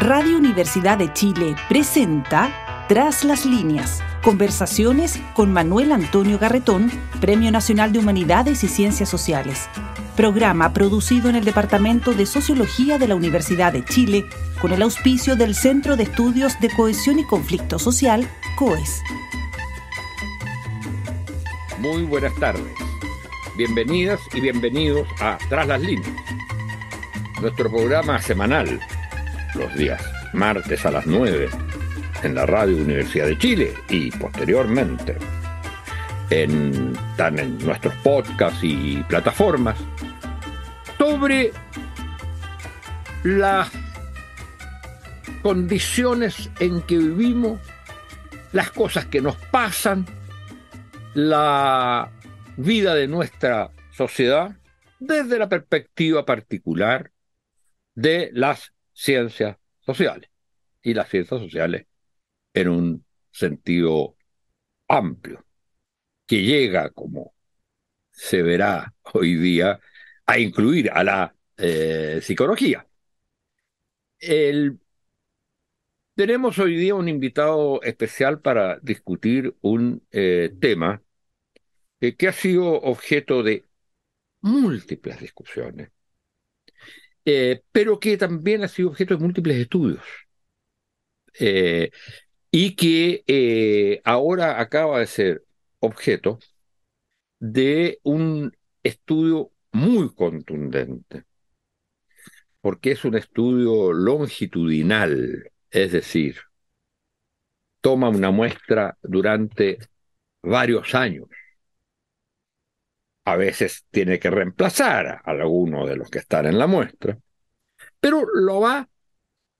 Radio Universidad de Chile presenta Tras las líneas. Conversaciones con Manuel Antonio Garretón, Premio Nacional de Humanidades y Ciencias Sociales. Programa producido en el Departamento de Sociología de la Universidad de Chile con el auspicio del Centro de Estudios de Cohesión y Conflicto Social, COES. Muy buenas tardes. Bienvenidas y bienvenidos a Tras las líneas, nuestro programa semanal los días martes a las 9 en la Radio Universidad de Chile y posteriormente en, en nuestros podcasts y plataformas sobre las condiciones en que vivimos, las cosas que nos pasan, la vida de nuestra sociedad desde la perspectiva particular de las ciencias sociales y las ciencias sociales en un sentido amplio, que llega, como se verá hoy día, a incluir a la eh, psicología. tenemos hoy día un invitado especial para discutir un eh, tema que ha sido objeto de múltiples discusiones eh, pero que también ha sido objeto de múltiples estudios. Eh, y que eh, ahora acaba de ser objeto de un estudio muy contundente, porque es un estudio longitudinal, es decir, toma una muestra durante varios años a veces tiene que reemplazar a alguno de los que están en la muestra, pero lo va,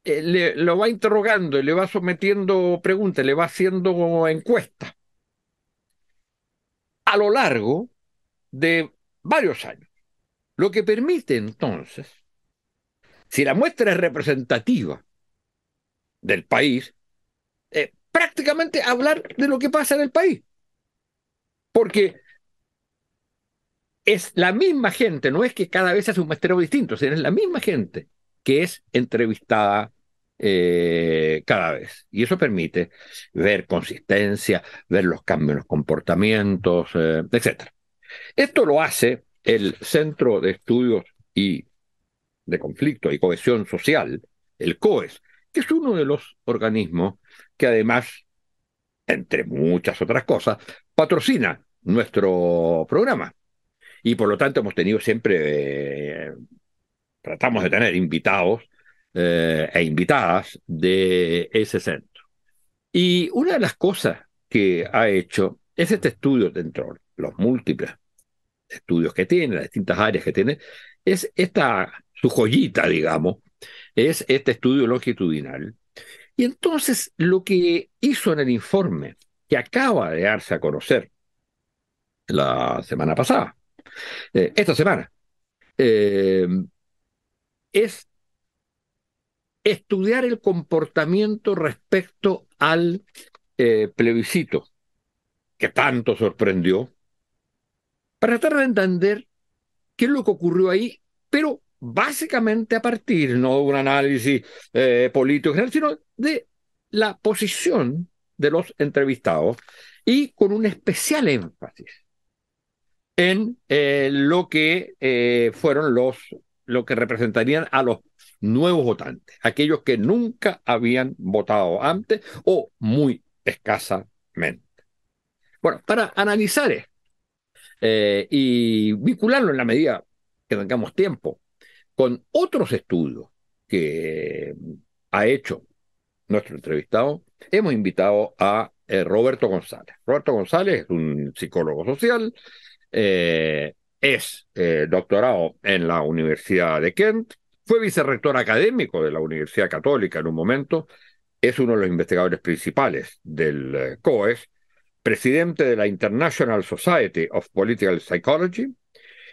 eh, lo va interrogando y le va sometiendo preguntas, le va haciendo encuestas a lo largo de varios años. Lo que permite entonces, si la muestra es representativa del país, eh, prácticamente hablar de lo que pasa en el país. Porque es la misma gente, no es que cada vez hace un muestreo distinto, sino es la misma gente que es entrevistada eh, cada vez. Y eso permite ver consistencia, ver los cambios en los comportamientos, eh, etc. Esto lo hace el Centro de Estudios y de Conflicto y Cohesión Social, el COES, que es uno de los organismos que además, entre muchas otras cosas, patrocina nuestro programa y por lo tanto hemos tenido siempre, eh, tratamos de tener invitados eh, e invitadas de ese centro. Y una de las cosas que ha hecho es este estudio dentro de los múltiples estudios que tiene, las distintas áreas que tiene, es esta, su joyita, digamos, es este estudio longitudinal. Y entonces lo que hizo en el informe, que acaba de darse a conocer la semana pasada, eh, esta semana, eh, es estudiar el comportamiento respecto al eh, plebiscito que tanto sorprendió, para tratar de entender qué es lo que ocurrió ahí, pero básicamente a partir no de un análisis político general, sino de la posición de los entrevistados y con un especial énfasis en eh, lo que eh, fueron los, lo que representarían a los nuevos votantes, aquellos que nunca habían votado antes o muy escasamente. Bueno, para analizar esto eh, y vincularlo en la medida que tengamos tiempo con otros estudios que ha hecho nuestro entrevistado, hemos invitado a Roberto González. Roberto González es un psicólogo social, eh, es eh, doctorado en la Universidad de Kent, fue vicerrector académico de la Universidad Católica en un momento, es uno de los investigadores principales del eh, COES, presidente de la International Society of Political Psychology,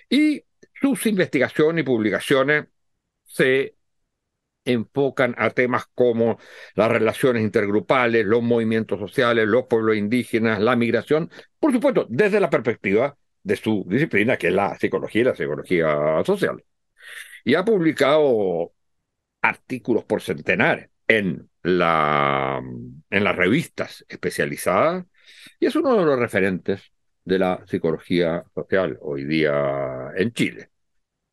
y sus investigaciones y publicaciones se enfocan a temas como las relaciones intergrupales, los movimientos sociales, los pueblos indígenas, la migración, por supuesto, desde la perspectiva de su disciplina, que es la psicología y la psicología social. Y ha publicado artículos por centenares en, la, en las revistas especializadas y es uno de los referentes de la psicología social hoy día en Chile.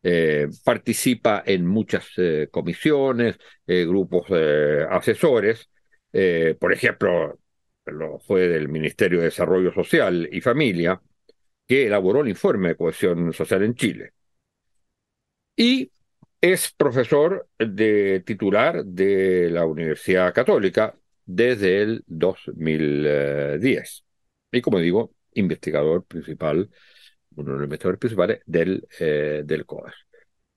Eh, participa en muchas eh, comisiones, eh, grupos asesores, por ejemplo, lo fue del Ministerio de Desarrollo Social y Familia, que elaboró el informe de cohesión social en Chile. Y es profesor de titular de la Universidad Católica desde el 2010. Y como digo, investigador principal, uno de los investigadores principales del, eh, del COAS.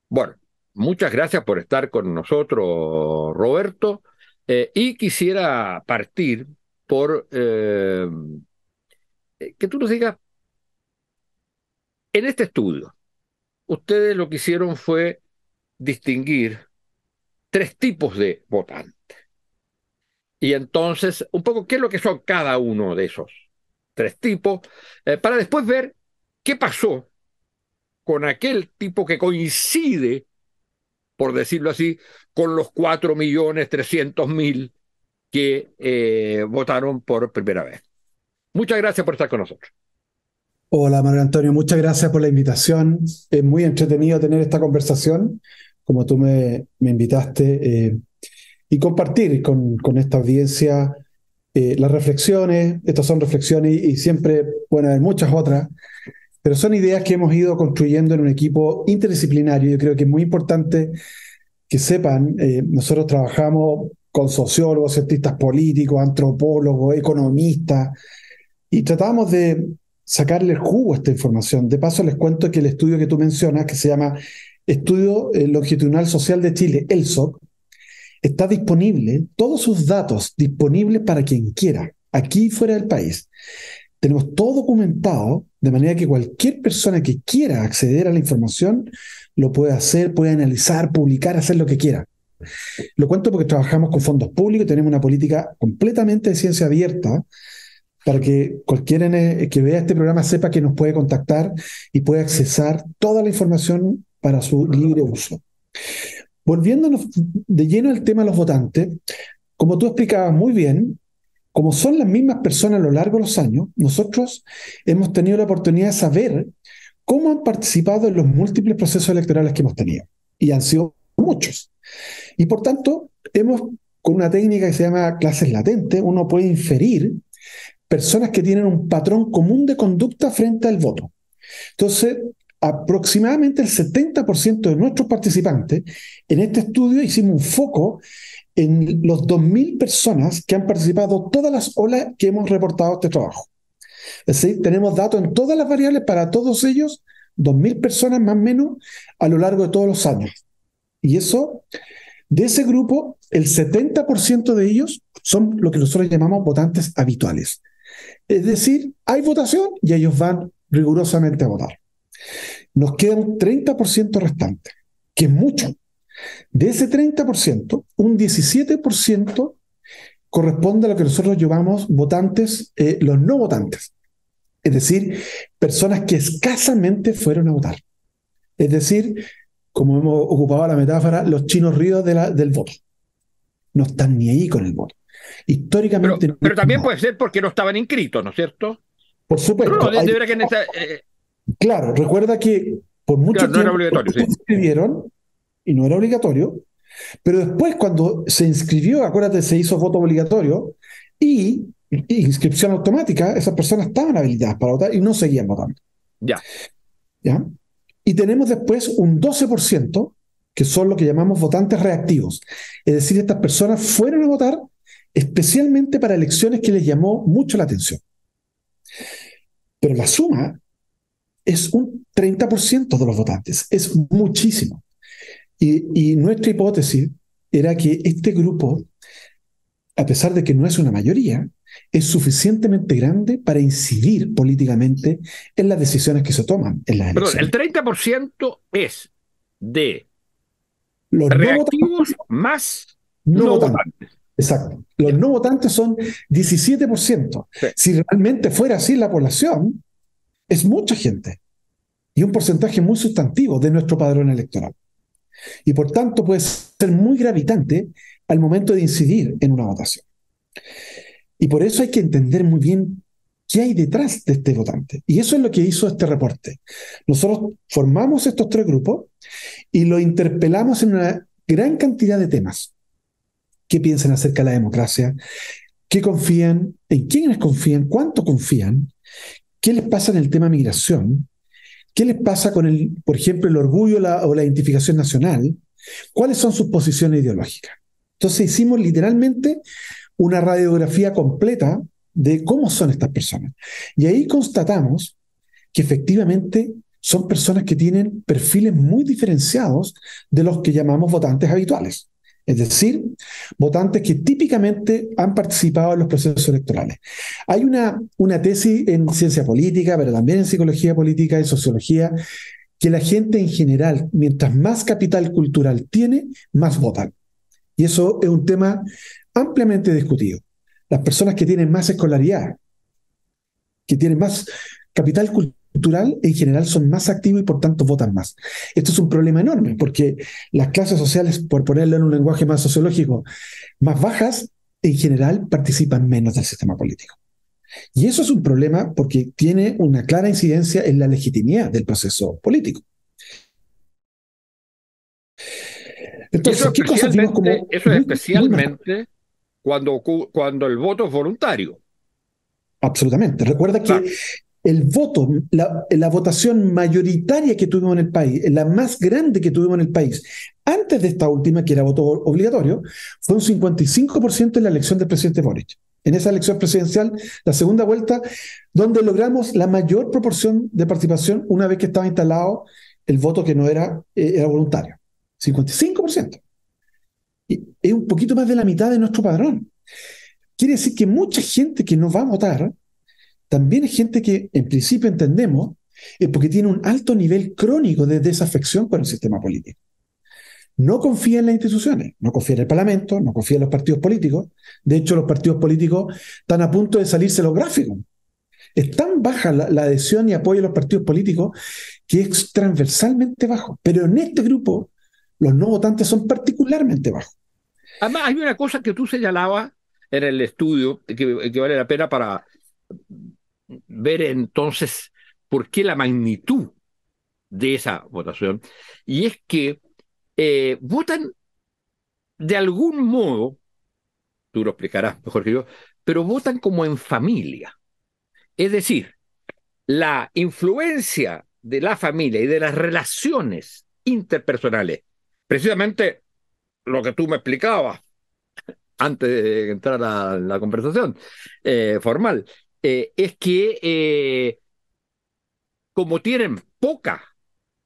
Bueno, muchas gracias por estar con nosotros, Roberto. Eh, y quisiera partir por eh, que tú nos digas, en este estudio, ustedes lo que hicieron fue distinguir tres tipos de votantes. Y entonces, un poco, ¿qué es lo que son cada uno de esos tres tipos? Eh, para después ver qué pasó con aquel tipo que coincide, por decirlo así, con los 4.300.000 que eh, votaron por primera vez. Muchas gracias por estar con nosotros. Hola, Manuel Antonio, muchas gracias por la invitación. Es muy entretenido tener esta conversación, como tú me, invitaste, eh, y compartir con, con esta audiencia eh, las reflexiones. Estas son reflexiones y, siempre pueden haber muchas otras, pero son ideas que hemos ido construyendo en un equipo interdisciplinario. Yo creo que es muy importante que sepan, eh, nosotros trabajamos con sociólogos, cientistas políticos, antropólogos, economistas, y tratamos de sacarle el jugo a esta información. De paso, les cuento que el estudio que tú mencionas, que se llama Estudio eh, Longitudinal Social de Chile, ELSOC, está disponible, todos sus datos disponibles para quien quiera, aquí fuera del país. Tenemos todo documentado, de manera que cualquier persona que quiera acceder a la información lo puede hacer, puede analizar, publicar, hacer lo que quiera. Lo cuento porque trabajamos con fondos públicos tenemos una política completamente de ciencia abierta para que cualquiera que vea este programa sepa que nos puede contactar y puede accesar toda la información para su libre uso. Volviéndonos de lleno al tema de los votantes, como tú explicabas muy bien, como son las mismas personas a lo largo de los años, nosotros hemos tenido la oportunidad de saber cómo han participado en los múltiples procesos electorales que hemos tenido. Y han sido muchos. Y por tanto, hemos, con una técnica que se llama clases latentes, uno puede inferir personas que tienen un patrón común de conducta frente al voto. Entonces, aproximadamente el 70% de nuestros participantes en este estudio hicimos un foco en los 2.000 personas que han participado todas las olas que hemos reportado este trabajo. Es decir, tenemos datos en todas las variables para todos ellos, 2.000 personas más o menos a lo largo de todos los años. Y eso, de ese grupo, el 70% de ellos son lo que nosotros llamamos votantes habituales. Es decir, hay votación y ellos van rigurosamente a votar. Nos queda un 30% restante, que es mucho. De ese 30%, un 17% corresponde a lo que nosotros llamamos votantes, eh, los no votantes. Es decir, personas que escasamente fueron a votar. Es decir, como hemos ocupado la metáfora, los chinos ríos del voto. No están ni ahí con el voto. Históricamente. Pero, también puede ser porque no estaban inscritos, ¿no es cierto? Por supuesto. Eh, claro, recuerda que por mucho tiempo se inscribieron y no era obligatorio, pero después cuando se inscribió, acuérdate, se hizo voto obligatorio y, inscripción automática, esas personas estaban habilitadas para votar y no seguían votando. Ya. ¿Ya? Y tenemos después un 12% que son lo que llamamos votantes reactivos. Es decir, estas personas fueron a votar especialmente para elecciones que les llamó mucho la atención. Pero la suma es un 30% de los votantes, es muchísimo. Y, y, nuestra hipótesis era que este grupo, a pesar de que no es una mayoría, es suficientemente grande para incidir políticamente en las decisiones que se toman en las elecciones. Perdón, el 30% es de los reactivos más no, votantes. Exacto. Los no votantes son 17%. Si realmente fuera así la población, es mucha gente y un porcentaje muy sustantivo de nuestro padrón electoral. Y por tanto puede ser muy gravitante al momento de incidir en una votación. Y por eso hay que entender muy bien qué hay detrás de este votante. Y eso es lo que hizo este reporte. Nosotros formamos estos tres grupos y lo interpelamos en una gran cantidad de temas. ¿Qué piensan acerca de la democracia? ¿Qué confían? ¿En quiénes confían? ¿Cuánto confían? ¿Qué les pasa en el tema migración? ¿Qué les pasa con, el, por ejemplo, el orgullo o la identificación nacional? ¿Cuáles son sus posiciones ideológicas? Entonces hicimos literalmente una radiografía completa de cómo son estas personas. Y ahí constatamos que efectivamente son personas que tienen perfiles muy diferenciados de los que llamamos votantes habituales. Es decir, votantes que típicamente han participado en los procesos electorales. Hay una, una tesis en ciencia política, pero también en psicología política y sociología, que la gente en general, mientras más capital cultural tiene, más votan. Y eso es un tema ampliamente discutido. Las personas que tienen más escolaridad, que tienen más capital cultural, en general son más activos y por tanto votan más. Esto es un problema enorme porque las clases sociales, por ponerlo en un lenguaje más sociológico, más bajas, en general participan menos del sistema político. Y eso es un problema porque tiene una clara incidencia en la legitimidad del proceso político. Entonces, ¿qué cosas como Eso es especialmente cuando, cuando el voto es voluntario. Absolutamente. Recuerda que el voto, la, la, votación mayoritaria que tuvimos en el país, la más grande que tuvimos en el país, antes de esta última, que era voto obligatorio, fue un 55% en la elección del presidente Boric. En esa elección presidencial, la segunda vuelta, donde logramos la mayor proporción de participación una vez que estaba instalado el voto que no era, eh, era voluntario. 55%. Y es un poquito más de la mitad de nuestro padrón. Quiere decir que mucha gente que no va a votar, también es gente que en principio entendemos, es porque tiene un alto nivel crónico de desafección con el sistema político. No confía en las instituciones, no confía en el Parlamento, no confía en los partidos políticos. De hecho, los partidos políticos están a punto de salirse los gráficos. Es tan baja la, adhesión y apoyo a los partidos políticos que es transversalmente bajo. Pero en este grupo los no votantes son particularmente bajos. Además, hay una cosa que tú señalabas en el estudio que, vale la pena para ver entonces por qué la magnitud de esa votación, y es que eh, votan de algún modo, tú lo explicarás mejor que yo, pero votan como en familia. Es decir, la influencia de la familia y de las relaciones interpersonales precisamente lo que tú me explicabas antes de entrar a la conversación eh, formal, eh, es que eh, como tienen poca,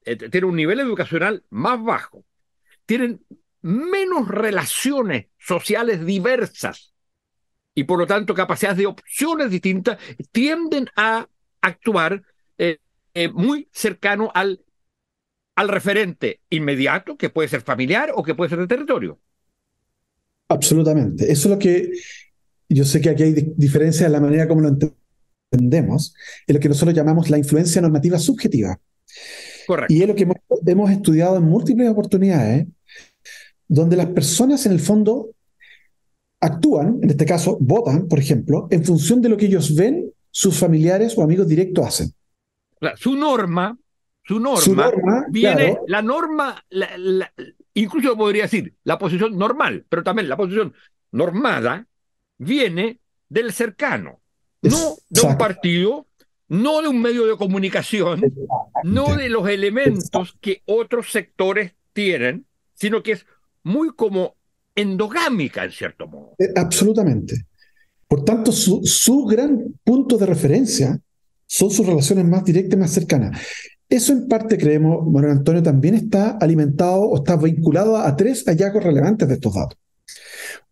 tienen un nivel educacional más bajo, tienen menos relaciones sociales diversas y por lo tanto capacidades de opciones distintas, tienden a actuar muy cercano al al referente inmediato, que puede ser familiar o que puede ser de territorio. Absolutamente. Eso es lo que yo sé que aquí hay diferencia en la manera como lo entendemos, en lo que nosotros llamamos la influencia normativa subjetiva. Correcto. Y es lo que hemos, estudiado en múltiples oportunidades, donde las personas en el fondo actúan, en este caso votan, por ejemplo, en función de lo que ellos ven, sus familiares o amigos directos hacen. Su norma su norma, viene, la norma, incluso podría decir la posición normal, pero también la posición normada viene del cercano, no de un partido, no de un medio de comunicación, no de los elementos que otros sectores tienen, sino que es muy como endogámica en cierto modo. Eh, absolutamente. Por tanto, su, su gran punto de referencia son sus relaciones más directas y más cercanas. Eso en parte creemos, Manuel Antonio, también está alimentado o está vinculado a, tres hallazgos relevantes de estos datos.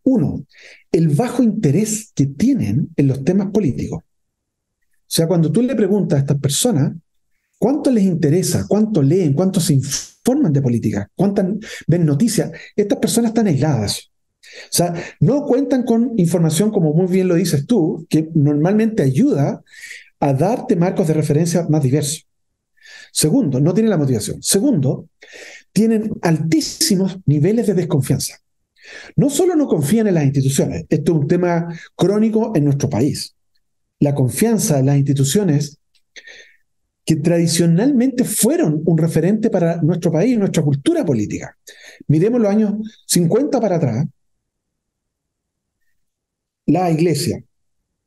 Uno, el bajo interés que tienen en los temas políticos. O sea, cuando tú le preguntas a estas personas cuánto les interesa, cuánto leen, cuánto se informan de política, cuántas ven noticias, estas personas están aisladas. O sea, no cuentan con información, como muy bien lo dices tú, que normalmente ayuda a darte marcos de referencia más diversos. Segundo, no tienen la motivación. Segundo, tienen altísimos niveles de desconfianza. No solo no confían en las instituciones, esto es un tema crónico en nuestro país. La confianza en las instituciones que tradicionalmente fueron un referente para nuestro país, nuestra cultura política. Miremos los años 50 para atrás. La iglesia,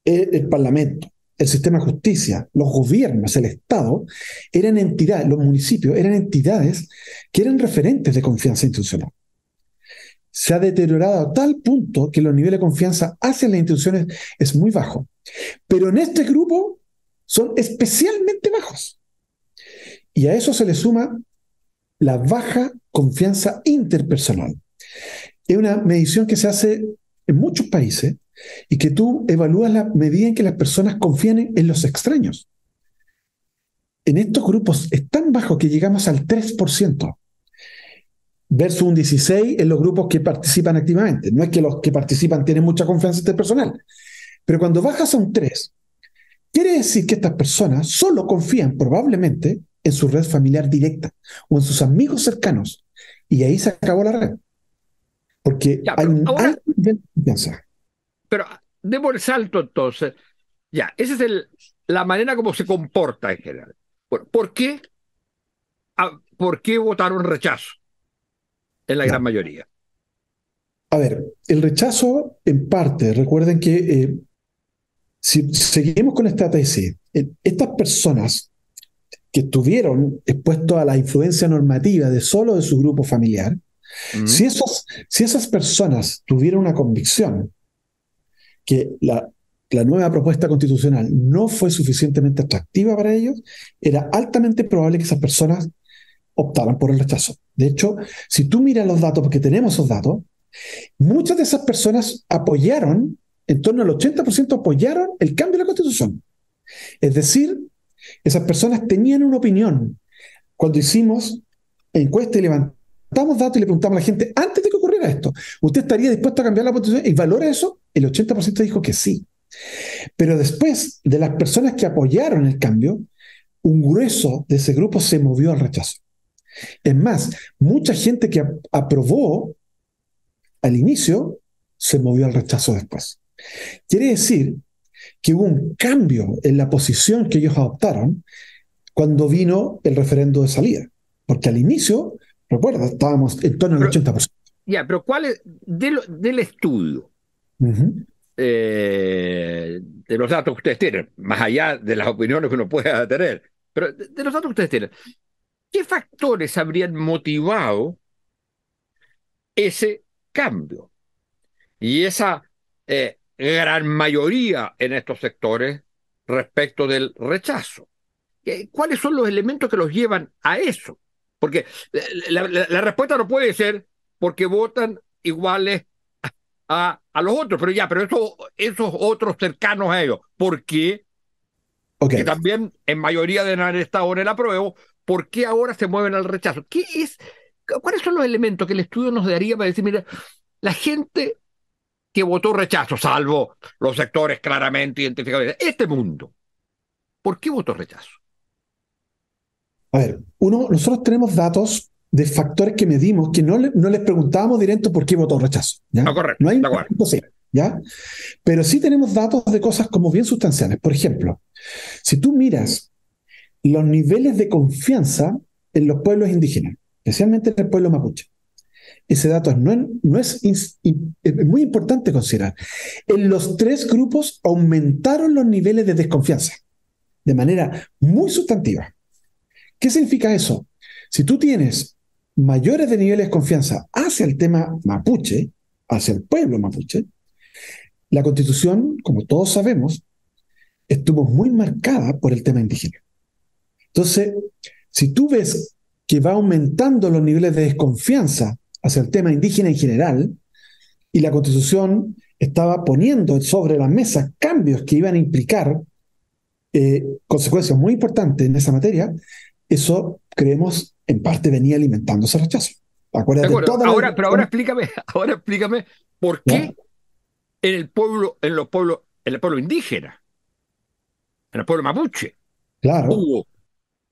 el, parlamento, el sistema de justicia, los gobiernos, el Estado, eran entidades, los municipios eran entidades que eran referentes de confianza institucional. Se ha deteriorado a tal punto que los niveles de confianza hacia las instituciones es muy bajo. Pero en este grupo son especialmente bajos. Y a eso se le suma la baja confianza interpersonal. Es una medición que se hace en muchos países y que tú evalúas la medida en que las personas confían en los extraños. En estos grupos es tan bajo que llegamos al 3%, versus un 16% en los grupos que participan activamente. No es que los que participan tienen mucha confianza interpersonal, pero cuando bajas a un 3%, quiere decir que estas personas solo confían probablemente en su red familiar directa o en sus amigos cercanos. Y ahí se acabó la red. Porque hay un alto nivel de confianza. Pero demos el salto entonces. Ya, esa es el, la manera como se comporta en general. ¿Por, qué, ah, ¿Por qué votaron rechazo en la gran mayoría? A ver, el rechazo, en parte, recuerden que eh, si seguimos con esta tesis, eh, estas personas que estuvieron expuestos a la influencia normativa de solo de su grupo familiar, si, esos, si esas personas tuvieran una convicción que la, la nueva propuesta constitucional no fue suficientemente atractiva para ellos, era altamente probable que esas personas optaran por el rechazo. De hecho, si tú miras los datos, porque tenemos esos datos, muchas de esas personas apoyaron, en torno al 80% apoyaron el cambio de la constitución. Es decir, esas personas tenían una opinión. Cuando hicimos encuesta y levantamos datos y le preguntamos a la gente, antes de que ocurriera esto, ¿usted estaría dispuesto a cambiar la constitución y valora eso? El 80% dijo que sí. Pero después de las personas que apoyaron el cambio, un grueso de ese grupo se movió al rechazo. Es más, mucha gente que aprobó al inicio se movió al rechazo después. Quiere decir que hubo un cambio en la posición que ellos adoptaron cuando vino el referendo de salida. Porque al inicio, recuerda, estábamos en torno al 80%. Ya, pero ¿cuál es del estudio? Eh, de los datos que ustedes tienen, más allá de las opiniones que uno pueda tener, pero de, los datos que ustedes tienen, ¿qué factores habrían motivado ese cambio? Y esa eh, gran mayoría en estos sectores respecto del rechazo. ¿Cuáles son los elementos que los llevan a eso? Porque la, respuesta no puede ser porque votan iguales a, a, los otros, pero ya, pero esos, esos otros cercanos a ellos, ¿por qué? Que también en mayoría de haber estado en el apruebo, ¿por qué ahora se mueven al rechazo? ¿Qué es, ¿Cuáles son los elementos que el estudio nos daría para decir, mira, la gente que votó rechazo, salvo los sectores claramente identificados. Este mundo, ¿por qué votó rechazo? A ver, uno, nosotros tenemos datos de factores que medimos que no, no les preguntábamos directo por qué votó rechazo. ¿ya? No, correcto. No hay ¿ya? Pero sí tenemos datos de cosas como bien sustanciales. Por ejemplo, si tú miras los niveles de confianza en los pueblos indígenas, especialmente en el pueblo mapuche, ese dato no, no es, muy importante considerar. En los tres grupos aumentaron los niveles de desconfianza de manera muy sustantiva. ¿Qué significa eso? Si tú tienes mayores de niveles de confianza hacia el tema mapuche, hacia el pueblo mapuche, la constitución, como todos sabemos, estuvo muy marcada por el tema indígena. Entonces, si tú ves que va aumentando los niveles de desconfianza hacia el tema indígena en general, y la constitución estaba poniendo sobre la mesa cambios que iban a implicar eh, consecuencias muy importantes en esa materia, eso creemos en parte venía alimentando ese rechazo. Acuérdate ahora, pero ahora explícame, ahora explícame por qué en el pueblo, en los pueblos, en el pueblo indígena, en el pueblo mapuche, claro. hubo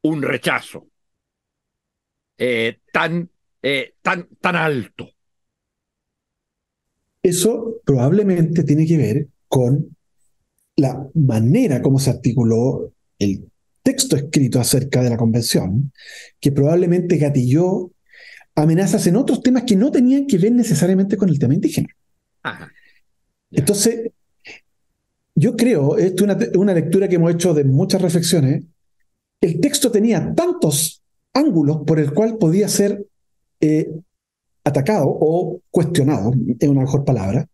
un rechazo eh, tan eh, tan, tan alto. Eso probablemente tiene que ver con la manera como se articuló el texto escrito acerca de la convención, que probablemente gatilló amenazas en otros temas que no tenían que ver necesariamente con el tema indígena. Entonces, yo creo, esto es una, lectura que hemos hecho de muchas reflexiones, el texto tenía tantos ángulos por el cual podía ser eh, atacado o cuestionado, es una mejor palabra,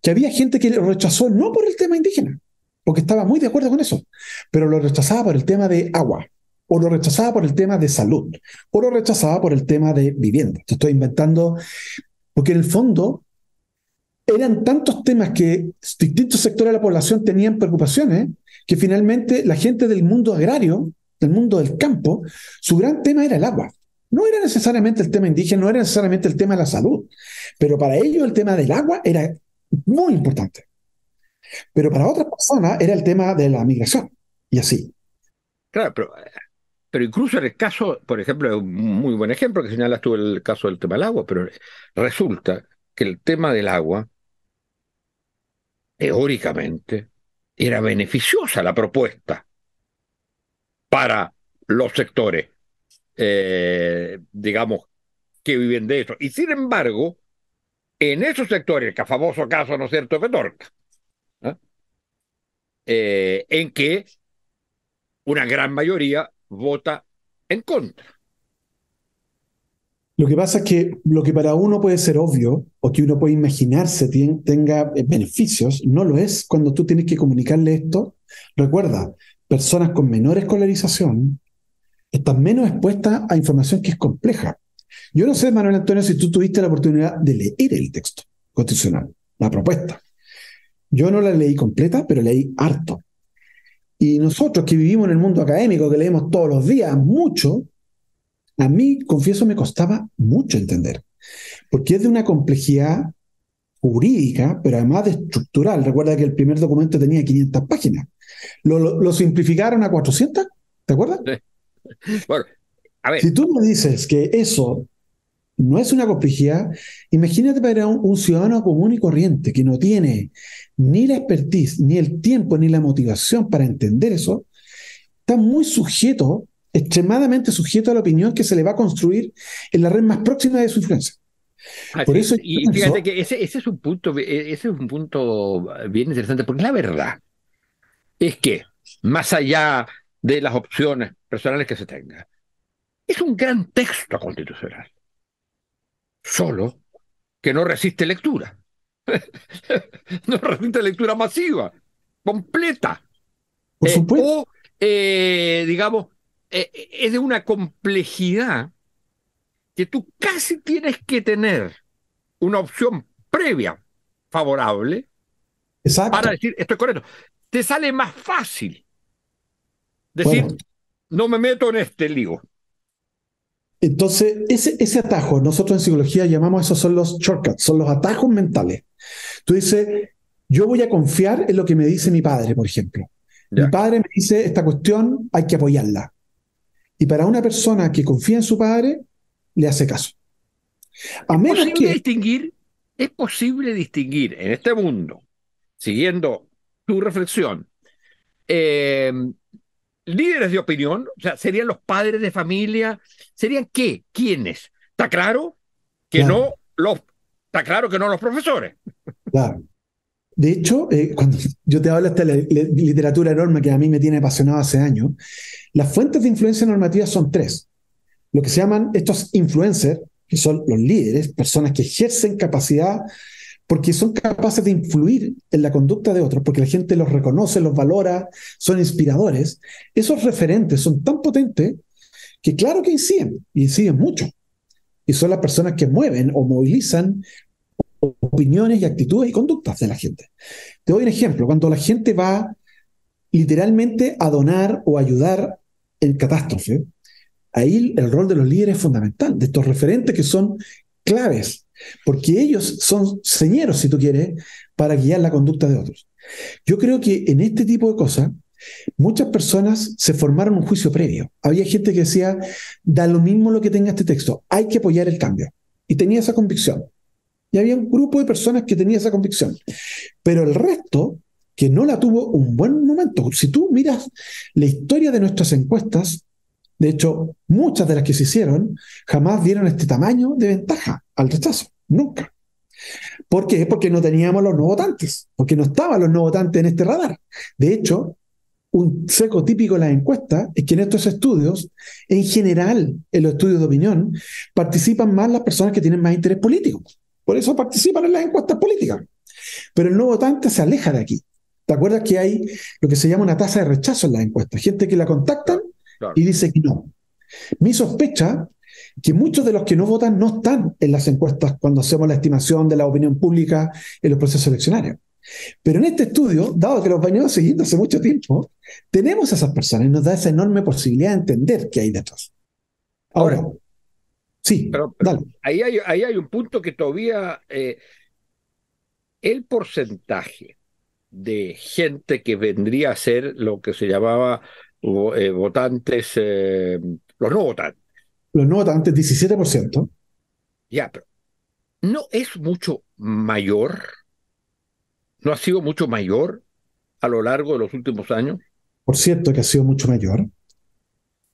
que había gente que lo rechazó no por el tema indígena, porque estaba muy de acuerdo con eso, pero lo rechazaba por el tema de agua, o lo rechazaba por el tema de salud, o lo rechazaba por el tema de vivienda. Te estoy inventando, porque en el fondo eran tantos temas que distintos sectores de la población tenían preocupaciones, que finalmente la gente del mundo agrario, del mundo del campo, su gran tema era el agua. No era necesariamente el tema indígena, no era necesariamente el tema de la salud, pero para ellos el tema del agua era muy importante. Pero para otras personas era el tema de la migración, y así. Claro, pero, pero incluso en el caso, por ejemplo, un muy buen ejemplo que señalas tú el caso del tema del agua, pero resulta que el tema del agua, teóricamente, era beneficiosa la propuesta para los sectores, eh, digamos, que viven de eso. Y sin embargo, en esos sectores, que famoso caso, ¿no es cierto?, de Torca, eh, en que una gran mayoría vota en contra. Lo que pasa es que lo que para uno puede ser obvio o que uno puede imaginarse tenga eh, beneficios, no lo es cuando tú tienes que comunicarle esto. Recuerda, personas con menor escolarización están menos expuestas a información que es compleja. Yo no sé, Manuel Antonio, si tú tuviste la oportunidad de leer el texto constitucional, la propuesta. Yo no la leí completa, pero leí harto. Y nosotros que vivimos en el mundo académico, que leemos todos los días mucho, a mí, confieso, me costaba mucho entender, porque es de una complejidad jurídica, pero además de estructural. Recuerda que el primer documento tenía 500 páginas. Lo, simplificaron a 400, ¿te acuerdas? Bueno, a ver. Si tú me dices que eso no es una complejidad. Imagínate para un, ciudadano común y corriente que no tiene ni la expertise, ni el tiempo, ni la motivación para entender eso, está muy sujeto, extremadamente sujeto a la opinión que se le va a construir en la red más próxima de su influencia. Por eso y fíjate que ese, ese, es un punto, ese es un punto bien interesante, porque la verdad es que, más allá de las opciones personales que se tenga, es un gran texto constitucional solo que no resiste lectura. no resiste lectura masiva, completa. Por eh, o, eh, digamos, eh, es de una complejidad que tú casi tienes que tener una opción previa favorable para decir esto es correcto. Te sale más fácil decir, no me meto en este lío. Entonces, ese, ese atajo, nosotros en psicología llamamos esos son los shortcuts, son los atajos mentales. Tú dices, yo voy a confiar en lo que me dice mi padre, por ejemplo. Mi padre me dice, esta cuestión hay que apoyarla. Y para una persona que confía en su padre, le hace caso. A menos ¿Es posible distinguir, es posible distinguir en este mundo, siguiendo tu reflexión, eh, líderes de opinión, o sea, serían los padres de familia, serían qué, quiénes. Está claro que no los, está claro que no los profesores. Claro. De hecho, eh, cuando yo te hablo de esta literatura enorme que a mí me tiene apasionado hace años, las fuentes de influencia normativa son tres. Lo que se llaman estos influencers, que son los líderes, personas que ejercen capacidad porque son capaces de influir en la conducta de otros, porque la gente los reconoce, los valora, son inspiradores. Esos referentes son tan potentes que claro que inciden, inciden mucho. Y son las personas que mueven o movilizan opiniones y actitudes y conductas de la gente. Te doy un ejemplo. Cuando la gente va literalmente a donar o ayudar en catástrofe, ahí el rol de los líderes es fundamental, de estos referentes que son claves porque ellos son señeros, si tú quieres, para guiar la conducta de otros. Yo creo que en este tipo de cosas, muchas personas se formaron un juicio previo. Había gente que decía, da lo mismo lo que tenga este texto, hay que apoyar el cambio. Y tenía esa convicción. Y había un grupo de personas que tenía esa convicción. Pero el resto, que no la tuvo un buen momento. Si tú miras la historia de nuestras encuestas, de hecho, muchas de las que se hicieron jamás dieron este tamaño de ventaja al rechazo. Nunca. ¿Por qué? Porque no teníamos los no votantes, porque no estaban los no votantes en este radar. De hecho, un seco típico de las encuestas es que en estos estudios, en general, en los estudios de opinión, participan más las personas que tienen más interés político. Por eso participan en las encuestas políticas. Pero el no votante se aleja de aquí. ¿Te acuerdas que hay lo que se llama una tasa de rechazo en las encuestas? Gente que la contactan y dice que no. Mi sospecha que muchos de los que no votan no están en las encuestas cuando hacemos la estimación de la opinión pública en los procesos eleccionarios. Pero en este estudio, dado que los venimos siguiendo hace mucho tiempo, tenemos a esas personas y nos da esa enorme posibilidad de entender qué hay detrás. Ahora, sí, dale. Ahí, hay, ahí hay un punto que todavía eh, el porcentaje de gente que vendría a ser lo que se llamaba votantes, eh, los no votantes, los no votantes, 17%. Ya, pero ¿no es mucho mayor? ¿No ha sido mucho mayor a lo largo de los últimos años? Por cierto que ha sido mucho mayor.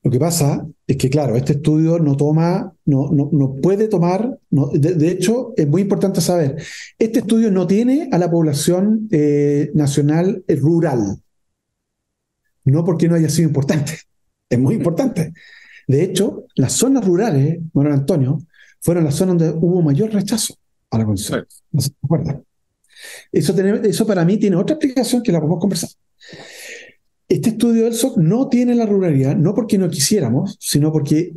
Lo que pasa es que, claro, este estudio no toma, no, no, puede tomar, no, de, hecho, es muy importante saber, este estudio no tiene a la población eh, nacional eh, rural. No porque no haya sido importante, es muy importante. De hecho, las zonas rurales, Manuel Antonio, fueron las zonas donde hubo mayor rechazo a la condición. ¿No se acuerdan? Eso, eso para mí tiene otra explicación que la podemos conversar. Este estudio del SOC no tiene la ruralidad, no porque no quisiéramos, sino porque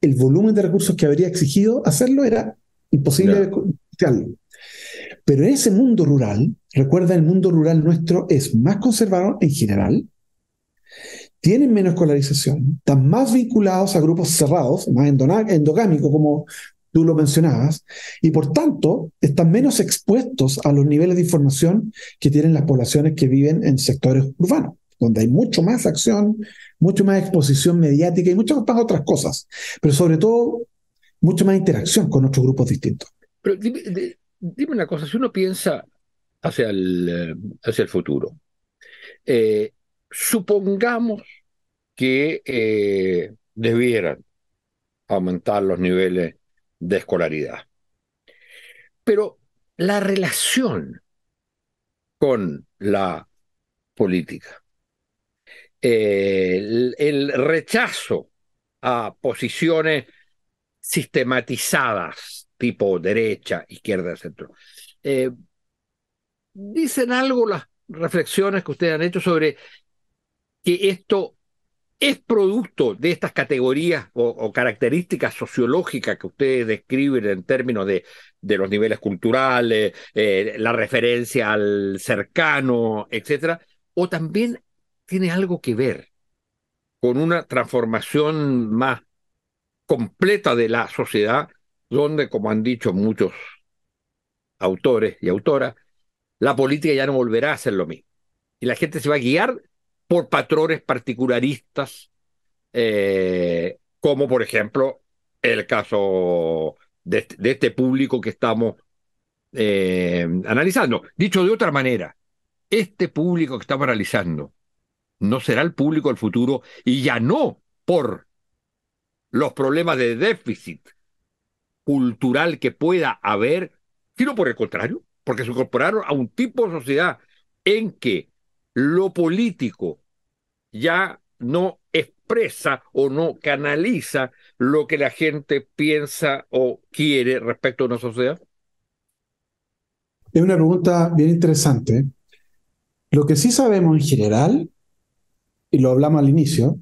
el volumen de recursos que habría exigido hacerlo era imposible de Pero ese mundo rural, recuerda, el mundo rural nuestro es más conservador en general, tienen menos escolarización, están más vinculados a grupos cerrados, más endogámicos, como tú lo mencionabas, y por tanto están menos expuestos a los niveles de información que tienen las poblaciones que viven en sectores urbanos, donde hay mucho más acción, mucho más exposición mediática y muchas más otras cosas, pero sobre todo mucho más interacción con otros grupos distintos. Pero dime, una cosa, si uno piensa hacia el, eh, hacia el futuro, eh, supongamos que eh, debieran aumentar los niveles de escolaridad. Pero la relación con la política, el, rechazo a posiciones sistematizadas, tipo derecha, izquierda, centro, eh, dicen algo las reflexiones que ustedes han hecho sobre que esto es producto de estas categorías o, características sociológicas que ustedes describen en términos de, de los niveles culturales, eh, la referencia al cercano, etcétera, o también tiene algo que ver con una transformación más completa de la sociedad, donde, como han dicho muchos autores y autoras, la política ya no volverá a ser lo mismo. Y la gente se va a guiar por patrones particularistas, eh, como por ejemplo el caso de, este público que estamos eh, analizando. Dicho de otra manera, este público que estamos analizando no será el público del futuro y ya no por los problemas de déficit cultural que pueda haber, sino por el contrario, porque se incorporaron a un tipo de sociedad en que lo político ya no expresa o no canaliza lo que la gente piensa o quiere respecto a una sociedad? Es una pregunta bien interesante. Lo que sí sabemos en general, y lo hablamos al inicio,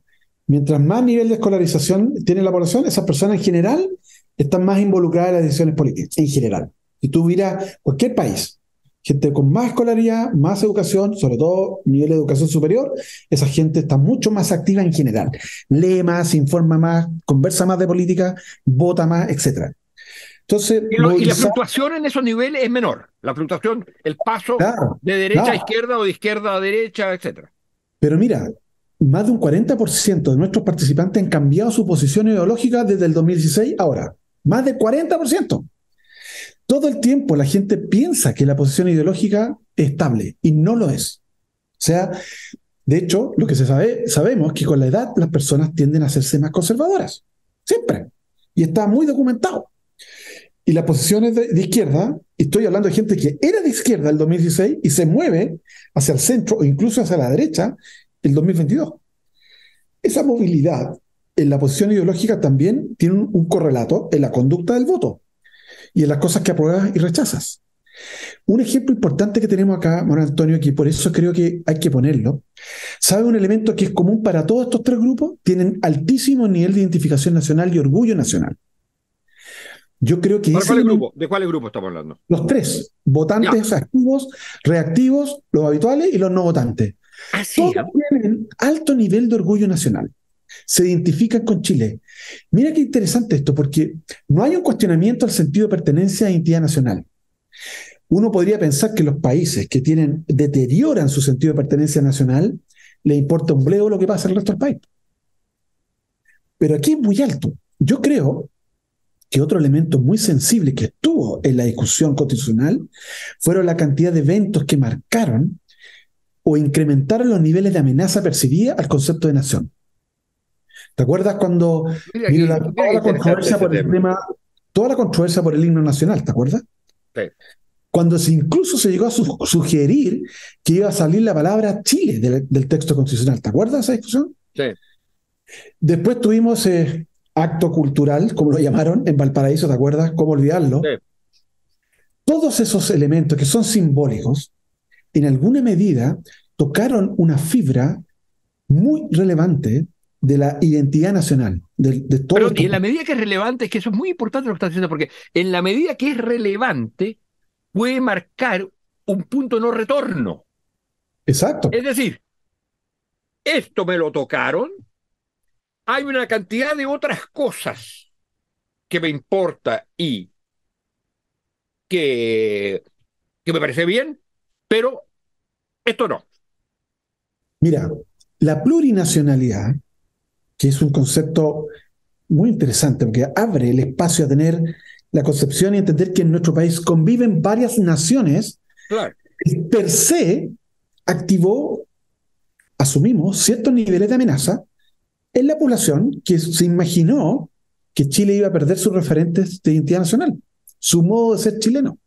mientras más nivel de escolarización tiene la población, esas personas en general están más involucradas en las decisiones políticas, en general. Si tú miras cualquier país, gente con más escolaridad, más educación, sobre todo nivel de educación superior, esa gente está mucho más activa en general. Lee más, informa más, conversa más de política, vota más, etc. Entonces, y, la fluctuación en esos niveles es menor. La fluctuación, el paso de derecha a izquierda o de izquierda a derecha, etc. Pero mira, más de un 40% de nuestros participantes han cambiado su posición ideológica desde el 2016 ahora. Más del 40%. Todo el tiempo la gente piensa que la posición ideológica es estable y no lo es. O sea, de hecho, lo que se sabe, sabemos que con la edad las personas tienden a hacerse más conservadoras. Siempre. Y está muy documentado. Y las posiciones de, de izquierda, estoy hablando de gente que era de izquierda el 2016 y se mueve hacia el centro o incluso hacia la derecha el 2022. Esa movilidad en la posición ideológica también tiene un correlato en la conducta del voto y en las cosas que apruebas y rechazas. Un ejemplo importante que tenemos acá, Manuel Antonio, que por eso creo que hay que ponerlo, ¿sabe un elemento que es común para todos estos tres grupos? Tienen altísimo nivel de identificación nacional y orgullo nacional. Yo creo que... ¿De cuál grupo? ¿De cuál grupo estamos hablando? Los tres, votantes activos, reactivos, los habituales y los no votantes. Así. Todos tienen alto nivel de orgullo nacional. Se identifican con Chile. Mira qué interesante esto, porque no hay un cuestionamiento al sentido de pertenencia a identidad nacional. Uno podría pensar que los países que tienen, deterioran su sentido de pertenencia nacional, le importa un bledo lo que pasa el resto del país. Pero aquí es muy alto. Yo creo que otro elemento muy sensible que estuvo en la discusión constitucional fueron la cantidad de eventos que marcaron o incrementaron los niveles de amenaza percibida al concepto de nación. ¿Te acuerdas cuando Mira, vino qué- la, mira toda la controversia por el tema. tema, toda la controversia por el himno nacional, ¿te acuerdas? Sí. Cuando se incluso se llegó a su- sugerir que iba a salir la palabra Chile del, del texto constitucional, ¿te acuerdas de esa discusión? Sí. Después tuvimos ese acto cultural, como lo llamaron, en Valparaíso, ¿te acuerdas? ¿Cómo olvidarlo? Sí. Todos esos elementos que son simbólicos, en alguna medida tocaron una fibra muy relevante de la identidad nacional, de, de todo Pero esto. y en la medida que es relevante, es que eso es muy importante lo que estás diciendo, porque en la medida que es relevante, puede marcar un punto no retorno. Exacto. Es decir, esto me lo tocaron, hay una cantidad de otras cosas que me importa y que, que me parece bien, pero esto no. Mira, la plurinacionalidad, que es un concepto muy interesante porque abre el espacio a tener la concepción y entender que en nuestro país conviven varias naciones, Claro. per se activó, asumimos, ciertos niveles de amenaza en la población que se imaginó que Chile iba a perder sus referentes de identidad nacional, su modo de ser chileno,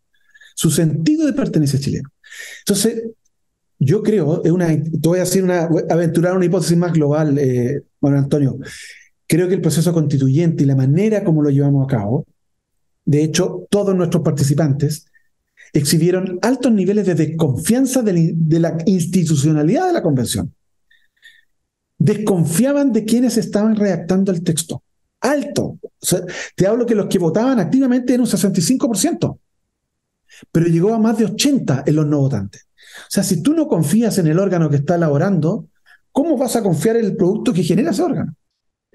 su sentido de pertenencia chileno. Entonces, yo creo, es una, te voy a decir una, aventurar una hipótesis más global, eh, Manuel Antonio. Creo que el proceso constituyente y la manera como lo llevamos a cabo, de hecho, todos nuestros participantes exhibieron altos niveles de desconfianza de la, institucionalidad de la convención. Desconfiaban de quienes estaban redactando el texto. Alto. Te hablo que los que votaban activamente eran un 65%, pero llegó a más de 80% en los no votantes. O sea, si tú no confías en el órgano que está elaborando, ¿cómo vas a confiar en el producto que genera ese órgano?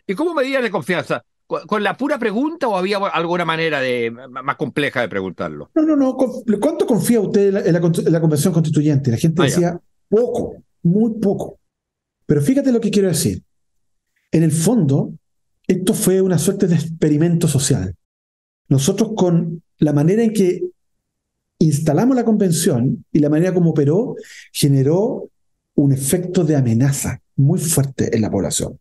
¿Y cómo medías de confianza? ¿Con la pura pregunta o había alguna manera de, más compleja de preguntarlo? No, no, no. ¿Cuánto confía usted en la, en la con- en la convención constituyente? La gente Ah, decía poco, muy poco. Pero fíjate lo que quiero decir. En el fondo, esto fue una suerte de experimento social. Nosotros con la manera en que instalamos la convención y la manera como operó, generó un efecto de amenaza muy fuerte en la población.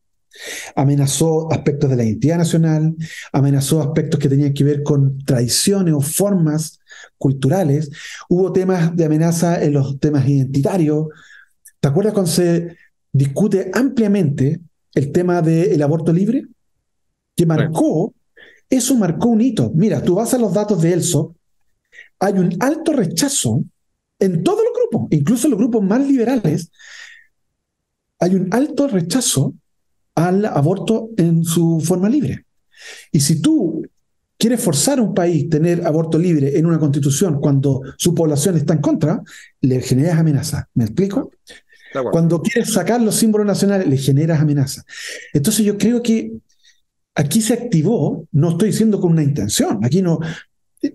Amenazó aspectos de la identidad nacional, amenazó aspectos que tenían que ver con tradiciones o formas culturales. Hubo temas de amenaza en los temas identitarios. ¿Te acuerdas cuando se discute ampliamente el tema del aborto libre? Que marcó, eso marcó un hito. Mira, tú vas a los datos de ELSO, hay un alto rechazo en todos los grupos, incluso en los grupos más liberales, hay un alto rechazo al aborto en su forma libre. Y si tú quieres forzar a un país a tener aborto libre en una constitución cuando su población está en contra, le generas amenaza. ¿Me explico? Cuando quieres sacar los símbolos nacionales, le generas amenaza. Entonces yo creo que aquí se activó, no estoy diciendo con una intención, aquí no,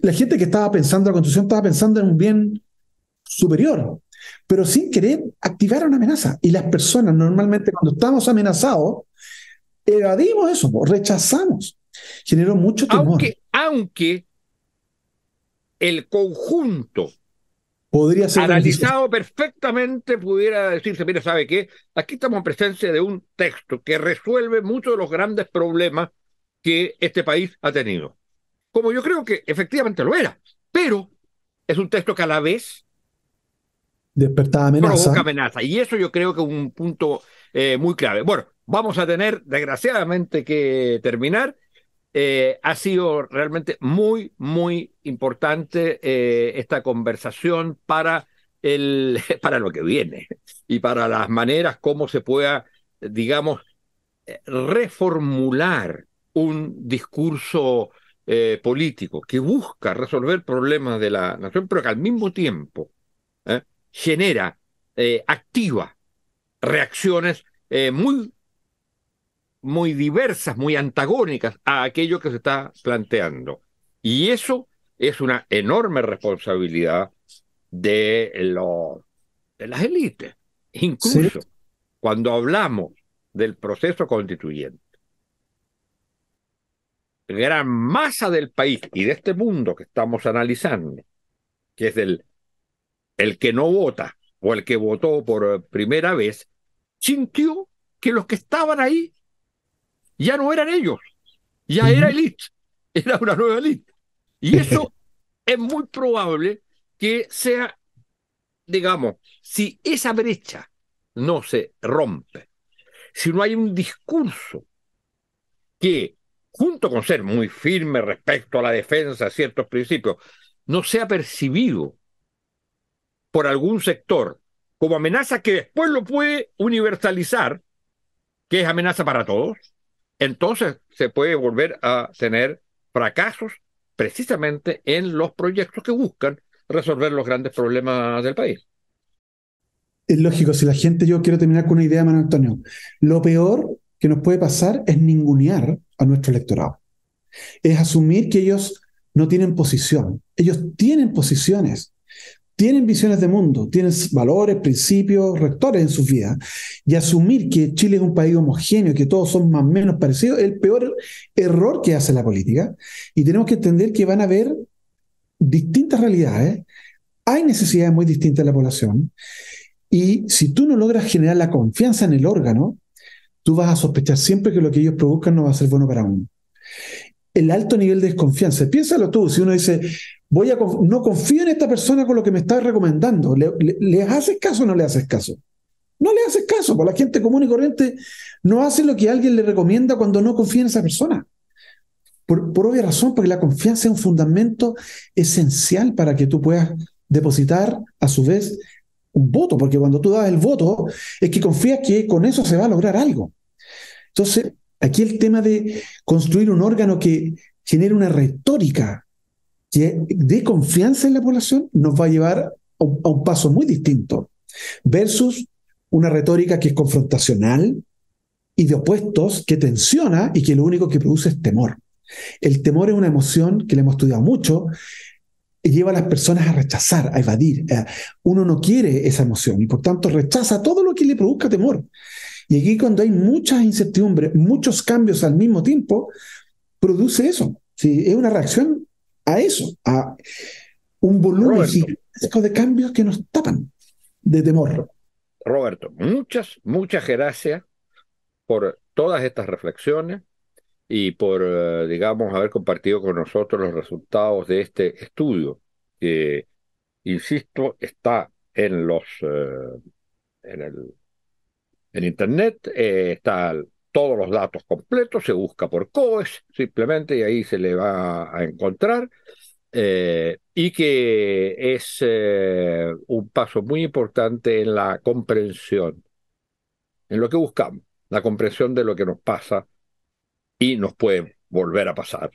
la gente que estaba pensando la constitución estaba pensando en un bien superior, pero sin querer activar una amenaza. Y las personas normalmente cuando estamos amenazados, evadimos eso, rechazamos. Generó mucho temor. Aunque, aunque el conjunto podría ser analizado perfectamente, pudiera decirse, mire, ¿sabe qué? Aquí estamos en presencia de un texto que resuelve muchos de los grandes problemas que este país ha tenido. Como yo creo que efectivamente lo era, pero es un texto que a la vez amenaza. Provoca amenaza. Y eso yo creo que es un punto eh, muy clave. Bueno, vamos a tener desgraciadamente que terminar. Eh, ha sido realmente muy, muy importante eh, esta conversación para, el, para lo que viene y para las maneras como se pueda, digamos, reformular un discurso político que busca resolver problemas de la nación, pero que al mismo tiempo genera, eh, activa reacciones eh, muy, muy diversas, muy antagónicas a aquello que se está planteando. Y eso es una enorme responsabilidad de, de las élites. Incluso cuando hablamos del proceso constituyente, gran masa del país y de este mundo que estamos analizando, que es del el que no vota o el que votó por primera vez, sintió que los que estaban ahí ya no eran ellos, ya era elite, era una nueva elite. Y eso es muy probable que sea, digamos, si esa brecha no se rompe, si no hay un discurso que, junto con ser muy firme respecto a la defensa de ciertos principios, no sea percibido por algún sector como amenaza que después lo puede universalizar, que es amenaza para todos, entonces se puede volver a tener fracasos precisamente en los proyectos que buscan resolver los grandes problemas del país. Es lógico, si la gente, yo quiero terminar con una idea, Manuel Antonio, lo peor que nos puede pasar es ningunear a nuestro electorado. Es asumir que ellos no tienen posición. Ellos tienen posiciones tienen visiones de mundo, tienen valores, principios, rectores en sus vidas, y asumir que Chile es un país homogéneo, que todos son más o menos parecidos, es el peor error que hace la política. Y tenemos que entender que van a haber distintas realidades, hay necesidades muy distintas de la población, y si tú no logras generar la confianza en el órgano, tú vas a sospechar siempre que lo que ellos produzcan no va a ser bueno para uno. El alto nivel de desconfianza, piénsalo tú, si uno dice, voy a no confío en esta persona con lo que me está recomendando. ¿Le, haces caso o no le haces caso? No le haces caso, porque la gente común y corriente no hace lo que alguien le recomienda cuando no confía en esa persona. Por, por obvia razón, porque la confianza es un fundamento esencial para que tú puedas depositar a su vez un voto, porque cuando tú das el voto es que confías que con eso se va a lograr algo. Entonces, aquí el tema de construir un órgano que genere una retórica que dé confianza en la población nos va a llevar a un, paso muy distinto, versus una retórica que es confrontacional y de opuestos, que tensiona y que lo único que produce es temor. El temor es una emoción que le hemos estudiado mucho y lleva a las personas a rechazar, a evadir. Uno no quiere esa emoción y por tanto rechaza todo lo que le produzca temor. Y aquí cuando hay muchas incertidumbres, muchos cambios al mismo tiempo, produce eso. ¿sí? Es una reacción a eso, a un volumen gigantesco de cambios que nos tapan de temor. Roberto, muchas, muchas gracias por todas estas reflexiones y por, eh, digamos, haber compartido con nosotros los resultados de este estudio, que, insisto, está en los eh, en el en internet, eh, está todos los datos completos, se busca por COES simplemente y ahí se le va a encontrar. Eh, y que es eh, un paso muy importante en la comprensión, en lo que buscamos, la comprensión de lo que nos pasa y nos puede volver a pasar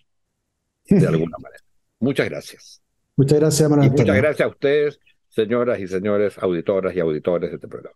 de alguna manera. Muchas gracias. Muchas gracias, Manuel. muchas gracias a ustedes, señoras y señores auditoras y auditores de este programa.